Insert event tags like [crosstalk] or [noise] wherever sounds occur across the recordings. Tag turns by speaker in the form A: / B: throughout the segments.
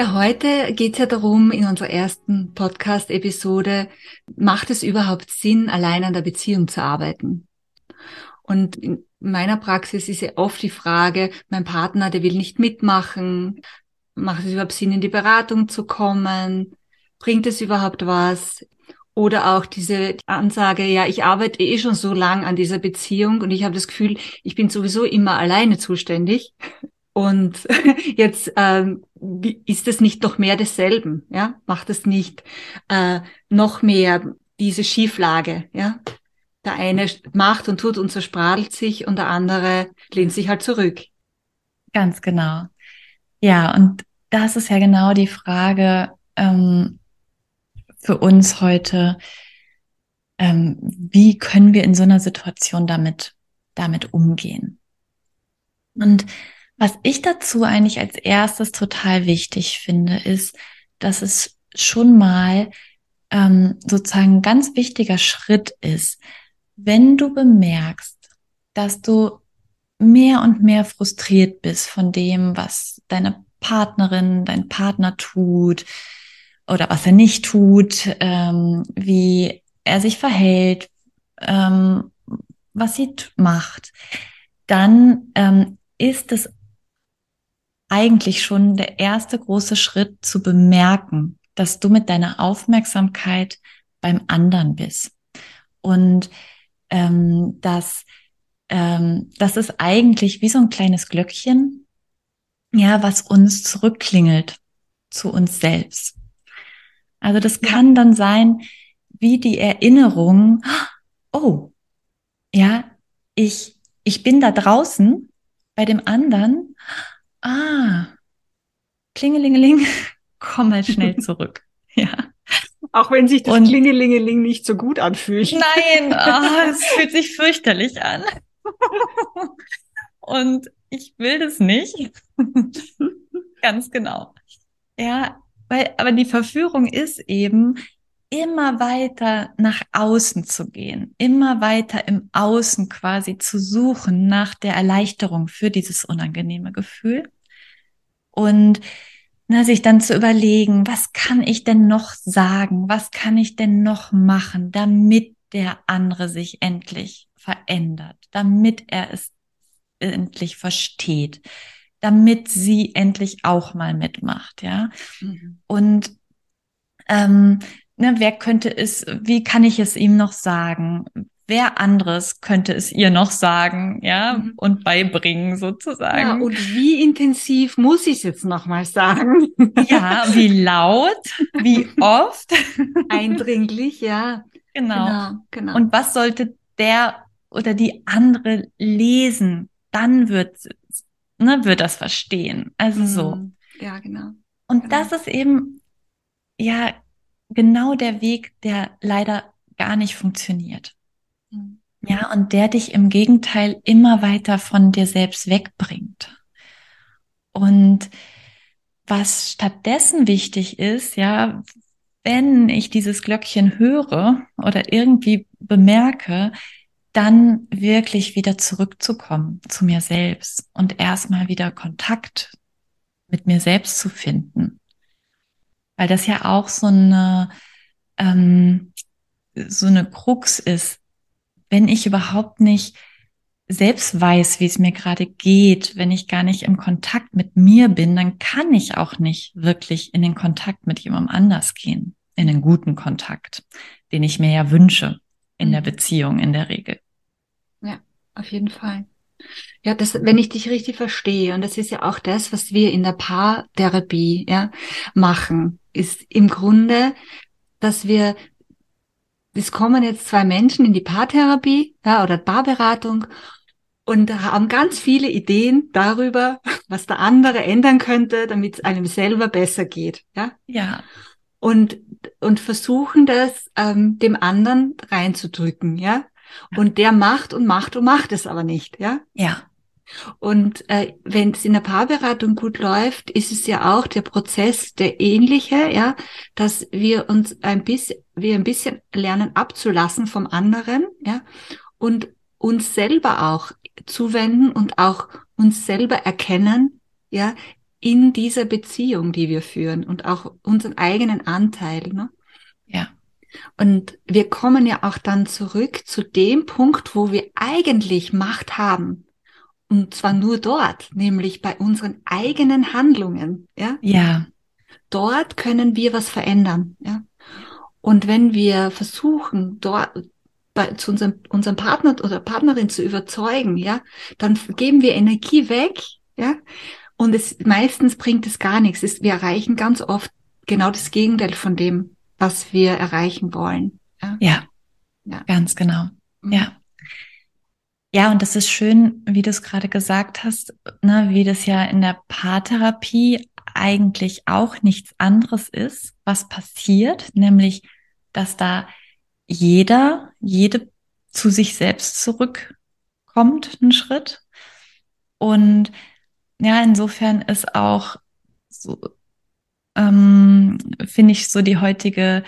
A: Ja, heute geht es ja darum, in unserer ersten Podcast-Episode, macht es überhaupt Sinn, allein an der Beziehung zu arbeiten? Und in meiner Praxis ist ja oft die Frage, mein Partner, der will nicht mitmachen, macht es überhaupt Sinn, in die Beratung zu kommen? Bringt es überhaupt was? Oder auch diese Ansage, ja, ich arbeite eh schon so lang an dieser Beziehung und ich habe das Gefühl, ich bin sowieso immer alleine zuständig. Und [laughs] jetzt ähm, ist es nicht noch mehr desselben, ja? Macht es nicht äh, noch mehr diese Schieflage, ja? Der eine macht und tut und zerspradelt sich und der andere lehnt sich halt zurück.
B: Ganz genau. Ja, und das ist ja genau die Frage ähm, für uns heute. Ähm, wie können wir in so einer Situation damit, damit umgehen? Und was ich dazu eigentlich als erstes total wichtig finde, ist, dass es schon mal ähm, sozusagen ein ganz wichtiger Schritt ist, wenn du bemerkst, dass du mehr und mehr frustriert bist von dem, was deine Partnerin, dein Partner tut oder was er nicht tut, ähm, wie er sich verhält, ähm, was sie macht, dann ähm, ist es eigentlich schon der erste große Schritt zu bemerken, dass du mit deiner Aufmerksamkeit beim anderen bist. Und ähm, dass ähm, das ist eigentlich wie so ein kleines Glöckchen, ja, was uns zurückklingelt zu uns selbst. Also das kann dann sein, wie die Erinnerung, oh, ja, ich, ich bin da draußen bei dem anderen, ah, klingelingeling, [laughs] komm mal schnell [laughs] zurück. ja.
A: Auch wenn sich das und, Klingelingeling nicht so gut anfühlt.
B: Nein, oh, [laughs] es fühlt sich fürchterlich an. und ich will das nicht. Ganz genau. Ja, weil, aber die Verführung ist eben, immer weiter nach außen zu gehen, immer weiter im Außen quasi zu suchen nach der Erleichterung für dieses unangenehme Gefühl und ne, sich dann zu überlegen, was kann ich denn noch sagen, was kann ich denn noch machen, damit der andere sich endlich verändert, damit er es endlich versteht, damit sie endlich auch mal mitmacht, ja. Mhm. Und ähm, ne, wer könnte es, wie kann ich es ihm noch sagen? Wer anderes könnte es ihr noch sagen, ja, mhm. und beibringen sozusagen. Ja,
A: und wie intensiv muss ich es jetzt nochmal sagen?
B: Ja, wie laut, wie oft?
A: Eindringlich, ja.
B: Genau. genau. genau. Und was sollte der oder die andere lesen? Dann wird, ne, wird das verstehen. Also mhm. so.
A: Ja, genau.
B: Und
A: genau.
B: das ist eben, ja, genau der Weg, der leider gar nicht funktioniert. Mhm. Ja, und der dich im Gegenteil immer weiter von dir selbst wegbringt. Und was stattdessen wichtig ist, ja, wenn ich dieses Glöckchen höre oder irgendwie bemerke, dann wirklich wieder zurückzukommen zu mir selbst und erstmal wieder Kontakt mit mir selbst zu finden weil das ja auch so eine, ähm, so eine Krux ist. Wenn ich überhaupt nicht selbst weiß, wie es mir gerade geht, wenn ich gar nicht im Kontakt mit mir bin, dann kann ich auch nicht wirklich in den Kontakt mit jemandem anders gehen, in den guten Kontakt, den ich mir ja wünsche in mhm. der Beziehung in der Regel.
A: Ja, auf jeden Fall. Ja, das, wenn ich dich richtig verstehe, und das ist ja auch das, was wir in der Paartherapie ja, machen, ist im Grunde, dass wir, es kommen jetzt zwei Menschen in die Paartherapie ja, oder Paarberatung und haben ganz viele Ideen darüber, was der andere ändern könnte, damit es einem selber besser geht. Ja.
B: Ja.
A: und, und versuchen das ähm, dem anderen reinzudrücken, ja. Und der macht und macht und macht es aber nicht, ja.
B: Ja.
A: Und äh, wenn es in der Paarberatung gut läuft, ist es ja auch der Prozess der ähnliche, ja, dass wir uns ein bisschen, wir ein bisschen lernen abzulassen vom anderen, ja, und uns selber auch zuwenden und auch uns selber erkennen, ja, in dieser Beziehung, die wir führen und auch unseren eigenen Anteil, ne?
B: Ja.
A: Und wir kommen ja auch dann zurück zu dem Punkt, wo wir eigentlich Macht haben. Und zwar nur dort, nämlich bei unseren eigenen Handlungen, ja?
B: Ja.
A: Dort können wir was verändern, ja? Und wenn wir versuchen, dort bei, zu unserem, unserem Partner oder Partnerin zu überzeugen, ja, dann geben wir Energie weg, ja, und es meistens bringt es gar nichts. Es, wir erreichen ganz oft genau das Gegenteil von dem, was wir erreichen wollen.
B: Ja, ja, ja. ganz genau. Mhm. Ja. Ja, und das ist schön, wie du es gerade gesagt hast, ne, wie das ja in der Paartherapie eigentlich auch nichts anderes ist, was passiert, nämlich, dass da jeder, jede zu sich selbst zurückkommt, einen Schritt. Und ja, insofern ist auch so, ähm, finde ich so die heutige,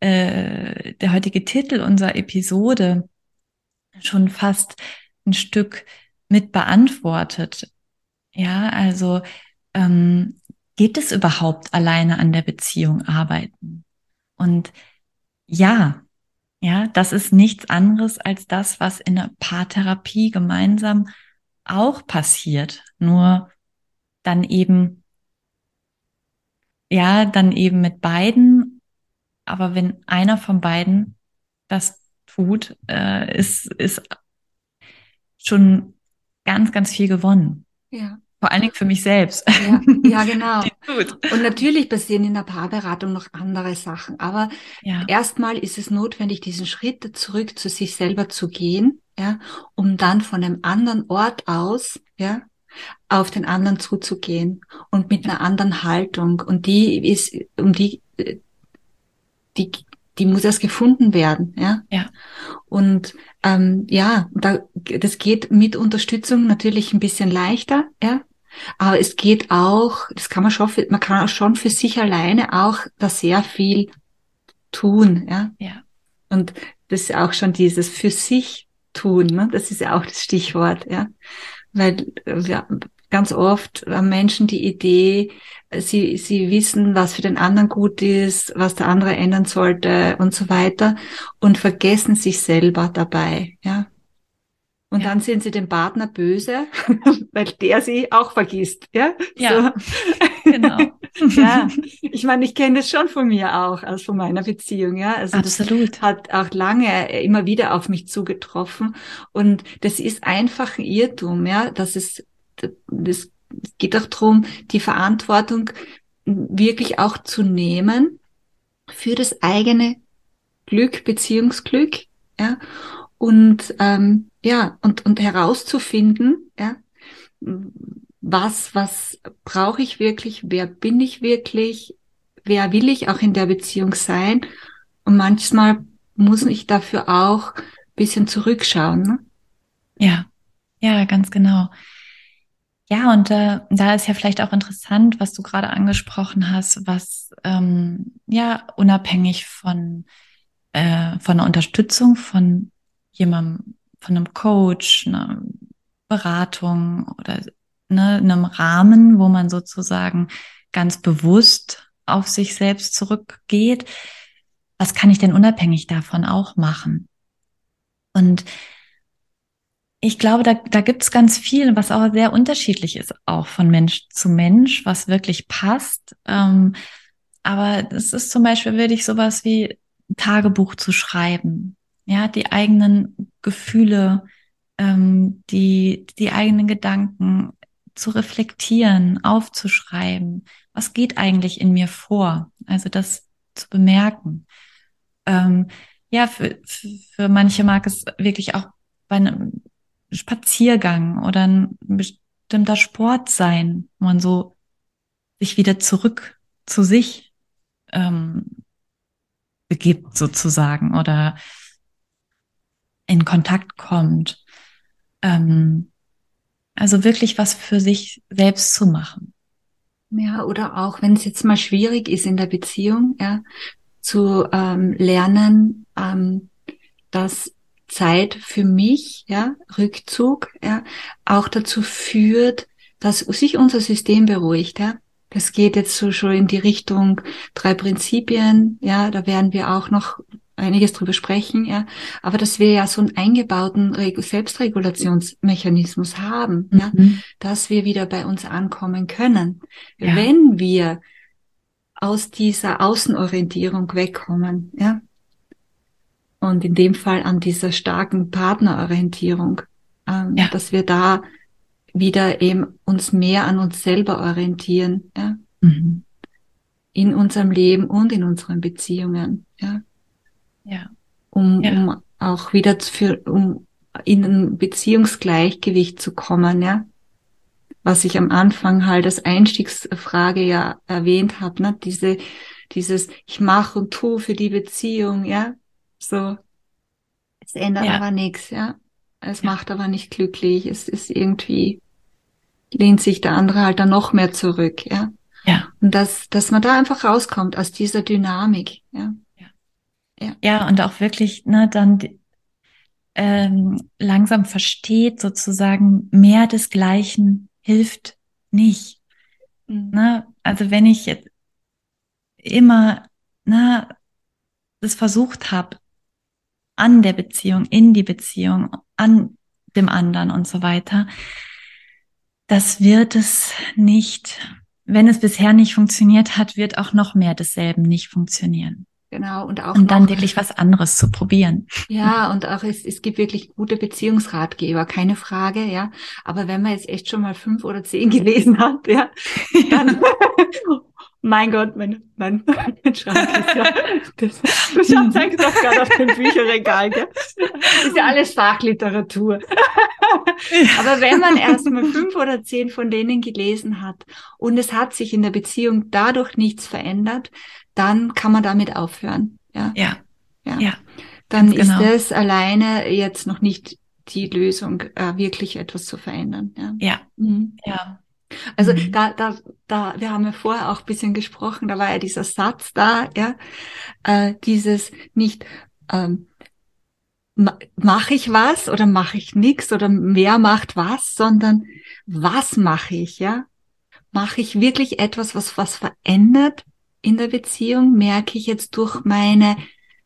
B: äh, der heutige Titel unserer Episode schon fast ein Stück mit beantwortet. Ja, also ähm, geht es überhaupt alleine an der Beziehung arbeiten? Und ja, ja, das ist nichts anderes als das, was in der Paartherapie gemeinsam auch passiert, nur dann eben, ja, dann eben mit beiden, aber wenn einer von beiden das tut, äh, ist, ist schon ganz, ganz viel gewonnen.
A: Ja.
B: Vor allen Dingen für mich selbst.
A: Ja, ja [laughs] genau. Und natürlich passieren in der Paarberatung noch andere Sachen. Aber ja. erstmal ist es notwendig, diesen Schritt zurück zu sich selber zu gehen ja, um dann von einem anderen Ort aus, ja, auf den anderen zuzugehen und mit einer anderen Haltung. Und die ist, um die, die, die muss erst gefunden werden, ja.
B: Ja.
A: Und ähm, ja, da, das geht mit Unterstützung natürlich ein bisschen leichter, ja. Aber es geht auch, das kann man schon, für, man kann auch schon für sich alleine auch da sehr viel tun, ja.
B: Ja.
A: Und das ist auch schon dieses für sich tun. Ne? Das ist ja auch das Stichwort, ja. Weil ja, ganz oft haben Menschen die Idee, sie, sie wissen, was für den anderen gut ist, was der andere ändern sollte und so weiter und vergessen sich selber dabei, ja. Und ja. dann sind sie dem Partner böse, [laughs] weil der sie auch vergisst, ja?
B: Ja, so. genau. [laughs]
A: ja, ich meine, ich kenne das schon von mir auch, also von meiner Beziehung, ja. Also
B: Absolut.
A: Das hat auch lange immer wieder auf mich zugetroffen. Und das ist einfach ein Irrtum, ja. Das ist, das geht auch darum, die Verantwortung wirklich auch zu nehmen für das eigene Glück, Beziehungsglück, ja. Und ähm, ja, und, und herauszufinden, ja, was, was brauche ich wirklich, wer bin ich wirklich, wer will ich auch in der Beziehung sein. Und manchmal muss ich dafür auch bisschen zurückschauen. Ne?
B: Ja, ja, ganz genau. Ja, und äh, da ist ja vielleicht auch interessant, was du gerade angesprochen hast, was ähm, ja unabhängig von äh, von der Unterstützung von jemandem, von einem Coach, einer Beratung oder ne, einem Rahmen, wo man sozusagen ganz bewusst auf sich selbst zurückgeht. Was kann ich denn unabhängig davon auch machen? Und ich glaube, da, da gibt es ganz viel, was auch sehr unterschiedlich ist, auch von Mensch zu Mensch, was wirklich passt. Ähm, aber es ist zum Beispiel wirklich sowas wie Tagebuch zu schreiben, ja, die eigenen Gefühle, ähm, die, die eigenen Gedanken zu reflektieren, aufzuschreiben. Was geht eigentlich in mir vor? Also das zu bemerken. Ähm, ja, für, für manche mag es wirklich auch bei einem Spaziergang oder ein bestimmter Sport sein, wo man so sich wieder zurück zu sich ähm, begibt sozusagen oder in Kontakt kommt. Ähm, also wirklich was für sich selbst zu machen.
A: Ja, oder auch wenn es jetzt mal schwierig ist in der Beziehung, ja, zu ähm, lernen, ähm, dass Zeit für mich, ja, Rückzug, ja, auch dazu führt, dass sich unser System beruhigt, ja. Das geht jetzt so schon in die Richtung drei Prinzipien, ja, da werden wir auch noch einiges drüber sprechen, ja. Aber dass wir ja so einen eingebauten Selbstregulationsmechanismus haben, mhm. ja, dass wir wieder bei uns ankommen können. Ja. Wenn wir aus dieser Außenorientierung wegkommen, ja. Und in dem Fall an dieser starken Partnerorientierung, ähm, ja. dass wir da wieder eben uns mehr an uns selber orientieren, ja. Mhm. In unserem Leben und in unseren Beziehungen, ja. Ja. Um, ja. um auch wieder für, um in ein Beziehungsgleichgewicht zu kommen, ja. Was ich am Anfang halt als Einstiegsfrage ja erwähnt habe, ne? Diese, dieses Ich mache und tu für die Beziehung, ja. So. Es ändert ja. aber nichts, ja. Es ja. macht aber nicht glücklich. Es ist irgendwie, lehnt sich der andere halt dann noch mehr zurück, ja. Ja. Und dass, dass man da einfach rauskommt aus dieser Dynamik, ja.
B: Ja, ja und auch wirklich ne, dann ähm, langsam versteht, sozusagen, mehr desgleichen hilft nicht. Mhm. Ne? Also wenn ich jetzt immer ne, das versucht habe, an der Beziehung, in die Beziehung, an dem anderen und so weiter, das wird es nicht, wenn es bisher nicht funktioniert hat, wird auch noch mehr desselben nicht funktionieren.
A: Genau, und auch.
B: Und dann noch, wirklich was anderes zu probieren.
A: Ja, und auch es, es gibt wirklich gute Beziehungsratgeber, keine Frage, ja. Aber wenn man jetzt echt schon mal fünf oder zehn [laughs] gelesen hat, ja, dann, [laughs] mein Gott, mein, mein, [laughs] mein Schrank ist ja, [laughs] das, du zeigst doch gerade auf dem Bücherregal, gell? Das ist ja alles Fachliteratur. Aber wenn man erst mal fünf oder zehn von denen gelesen hat und es hat sich in der Beziehung dadurch nichts verändert, dann kann man damit aufhören. Ja.
B: Ja.
A: ja. ja. Dann ist genau. das alleine jetzt noch nicht die Lösung, äh, wirklich etwas zu verändern. Ja.
B: Ja. Mhm. ja.
A: Also mhm. da, da, da, wir haben ja vorher auch ein bisschen gesprochen, da war ja dieser Satz da, ja, äh, dieses nicht ähm, mache ich was oder mache ich nichts oder wer macht was, sondern was mache ich, ja? Mache ich wirklich etwas, was was verändert in der Beziehung? Merke ich jetzt durch meine,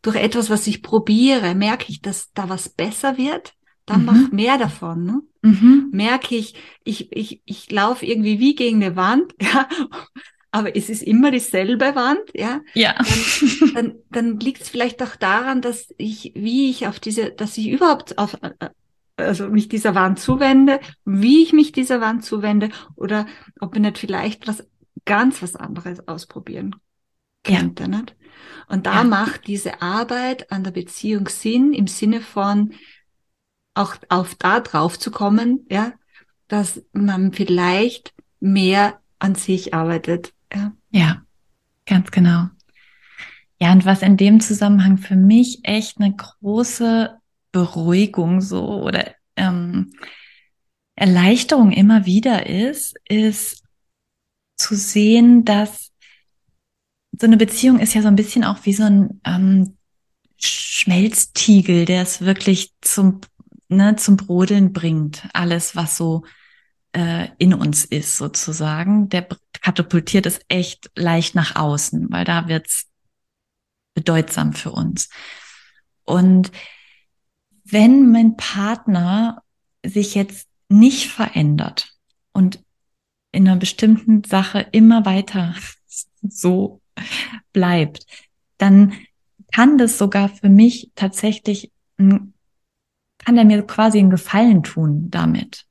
A: durch etwas, was ich probiere, merke ich, dass da was besser wird? Dann mhm. mach mehr davon. Ne? Mhm. Merke ich, ich, ich, ich laufe irgendwie wie gegen eine Wand, [laughs] ja, aber es ist immer dieselbe Wand, ja.
B: Ja.
A: Dann, dann, dann liegt es vielleicht auch daran, dass ich, wie ich auf diese, dass ich überhaupt auf, äh, also mich dieser Wand zuwende, wie ich mich dieser Wand zuwende oder ob ich nicht vielleicht was ganz was anderes ausprobieren könnte. Ja. Nicht? Und da ja. macht diese Arbeit an der Beziehung Sinn im Sinne von auch auf da drauf zu kommen, ja, dass man vielleicht mehr an sich arbeitet. Ja,
B: ja ganz genau. Ja, und was in dem Zusammenhang für mich echt eine große Beruhigung so oder ähm, Erleichterung immer wieder ist, ist zu sehen, dass so eine Beziehung ist ja so ein bisschen auch wie so ein ähm, Schmelztiegel, der es wirklich zum, ne, zum Brodeln bringt. Alles, was so äh, in uns ist, sozusagen. Der katapultiert es echt leicht nach außen, weil da wird's bedeutsam für uns. Und wenn mein Partner sich jetzt nicht verändert und in einer bestimmten Sache immer weiter [laughs] so bleibt, dann kann das sogar für mich tatsächlich, kann er mir quasi einen Gefallen tun damit,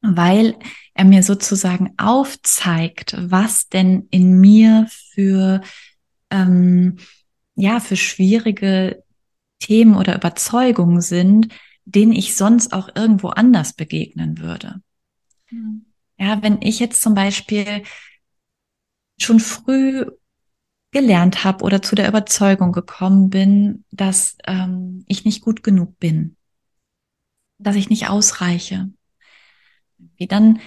B: weil er mir sozusagen aufzeigt, was denn in mir für, ähm, ja, für schwierige Themen oder Überzeugungen sind, denen ich sonst auch irgendwo anders begegnen würde. Mhm. Ja, wenn ich jetzt zum Beispiel schon früh gelernt habe oder zu der Überzeugung gekommen bin, dass ähm, ich nicht gut genug bin, dass ich nicht ausreiche. Dann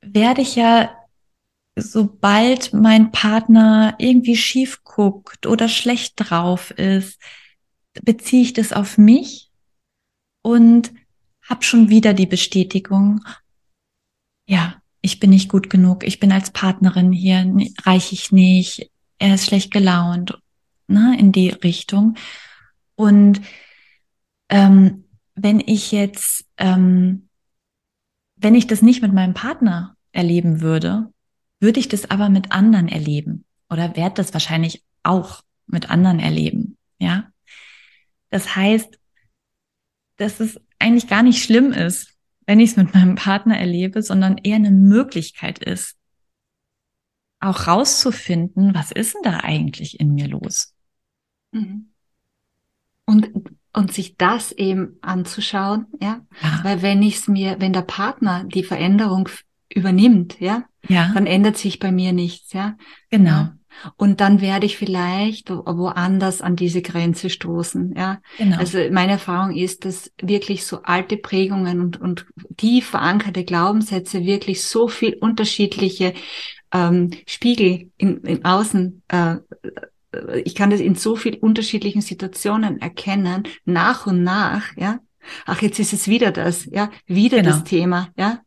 B: werde ich ja, sobald mein Partner irgendwie schief guckt oder schlecht drauf ist, beziehe ich das auf mich und habe schon wieder die Bestätigung, ja, ich bin nicht gut genug, ich bin als Partnerin hier, reiche ich nicht, er ist schlecht gelaunt, ne, in die Richtung. Und ähm, wenn ich jetzt, ähm, wenn ich das nicht mit meinem Partner erleben würde, würde ich das aber mit anderen erleben oder werde das wahrscheinlich auch mit anderen erleben, ja. Das heißt, dass es eigentlich gar nicht schlimm ist, wenn ich es mit meinem Partner erlebe, sondern eher eine Möglichkeit ist, auch rauszufinden, was ist denn da eigentlich in mir los?
A: Mhm. Und, und sich das eben anzuschauen, ja? ja. Weil wenn ich es mir, wenn der Partner die Veränderung übernimmt, ja, ja, dann ändert sich bei mir nichts, ja.
B: Genau. Ja?
A: Und dann werde ich vielleicht woanders an diese Grenze stoßen. Ja, genau. also meine Erfahrung ist, dass wirklich so alte Prägungen und, und tief verankerte Glaubenssätze wirklich so viel unterschiedliche ähm, Spiegel in, im Außen äh, ich kann das in so viel unterschiedlichen Situationen erkennen, nach und nach, ja. Ach, jetzt ist es wieder das, ja, wieder genau. das Thema, ja.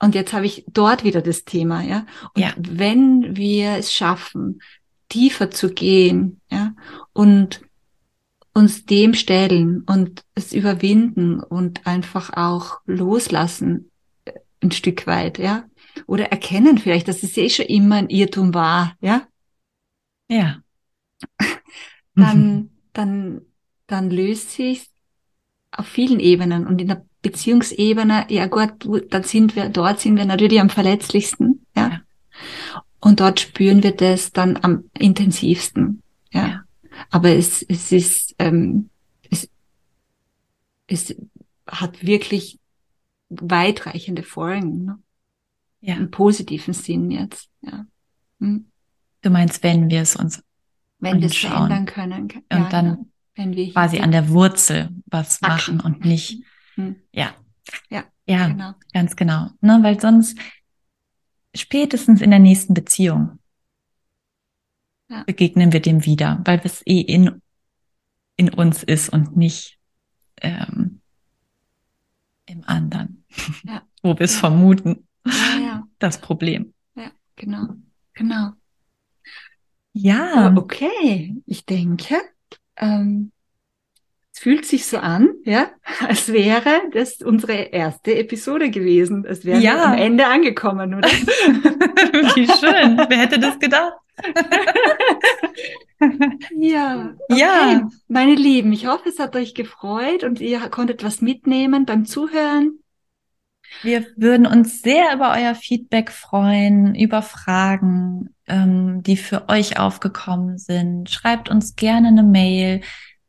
A: Und jetzt habe ich dort wieder das Thema, ja. Und ja. wenn wir es schaffen, tiefer zu gehen, ja, und uns dem stellen und es überwinden und einfach auch loslassen, äh, ein Stück weit, ja. Oder erkennen vielleicht, dass es eh schon immer ein Irrtum war, ja.
B: Ja.
A: Dann, mhm. dann, dann löst sich auf vielen Ebenen und in der Beziehungsebene, ja gut, dann sind wir, dort sind wir natürlich am verletzlichsten, ja. ja. Und dort spüren wir das dann am intensivsten, ja. ja. Aber es, es ist, ähm, es, es hat wirklich weitreichende Folgen, ne? Ja. Im positiven Sinn jetzt, ja. Hm.
B: Du meinst, wenn wir es uns
A: wenn wir es verändern können.
B: Ja, und dann genau. wenn wir quasi an der Wurzel was machen und nicht hm. Ja. Ja. Ja, genau. ganz genau. Ne, weil sonst spätestens in der nächsten Beziehung ja. begegnen wir dem wieder, weil es eh in, in uns ist und nicht ähm, im anderen, ja. [laughs] wo wir es vermuten. Ja. Das Problem.
A: Ja, genau. Genau.
B: Ja.
A: Okay, ich denke, ähm, es fühlt sich so an, ja, [laughs] als wäre das unsere erste Episode gewesen. Es wäre ja. am Ende angekommen, oder? [laughs]
B: Wie schön. Wer hätte das gedacht? [laughs]
A: ja. Okay. Ja. Meine Lieben, ich hoffe, es hat euch gefreut und ihr konntet was mitnehmen beim Zuhören.
B: Wir würden uns sehr über euer Feedback freuen, über Fragen, ähm, die für euch aufgekommen sind. Schreibt uns gerne eine Mail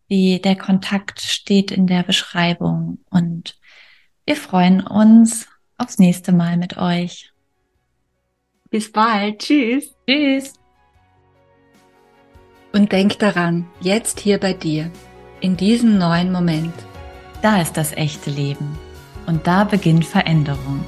B: wie der Kontakt steht in der Beschreibung und wir freuen uns aufs nächste Mal mit euch.
A: Bis bald. Tschüss.
B: Tschüss.
A: Und denk daran, jetzt hier bei dir, in diesem neuen Moment.
B: Da ist das echte Leben. Und da beginnt Veränderung.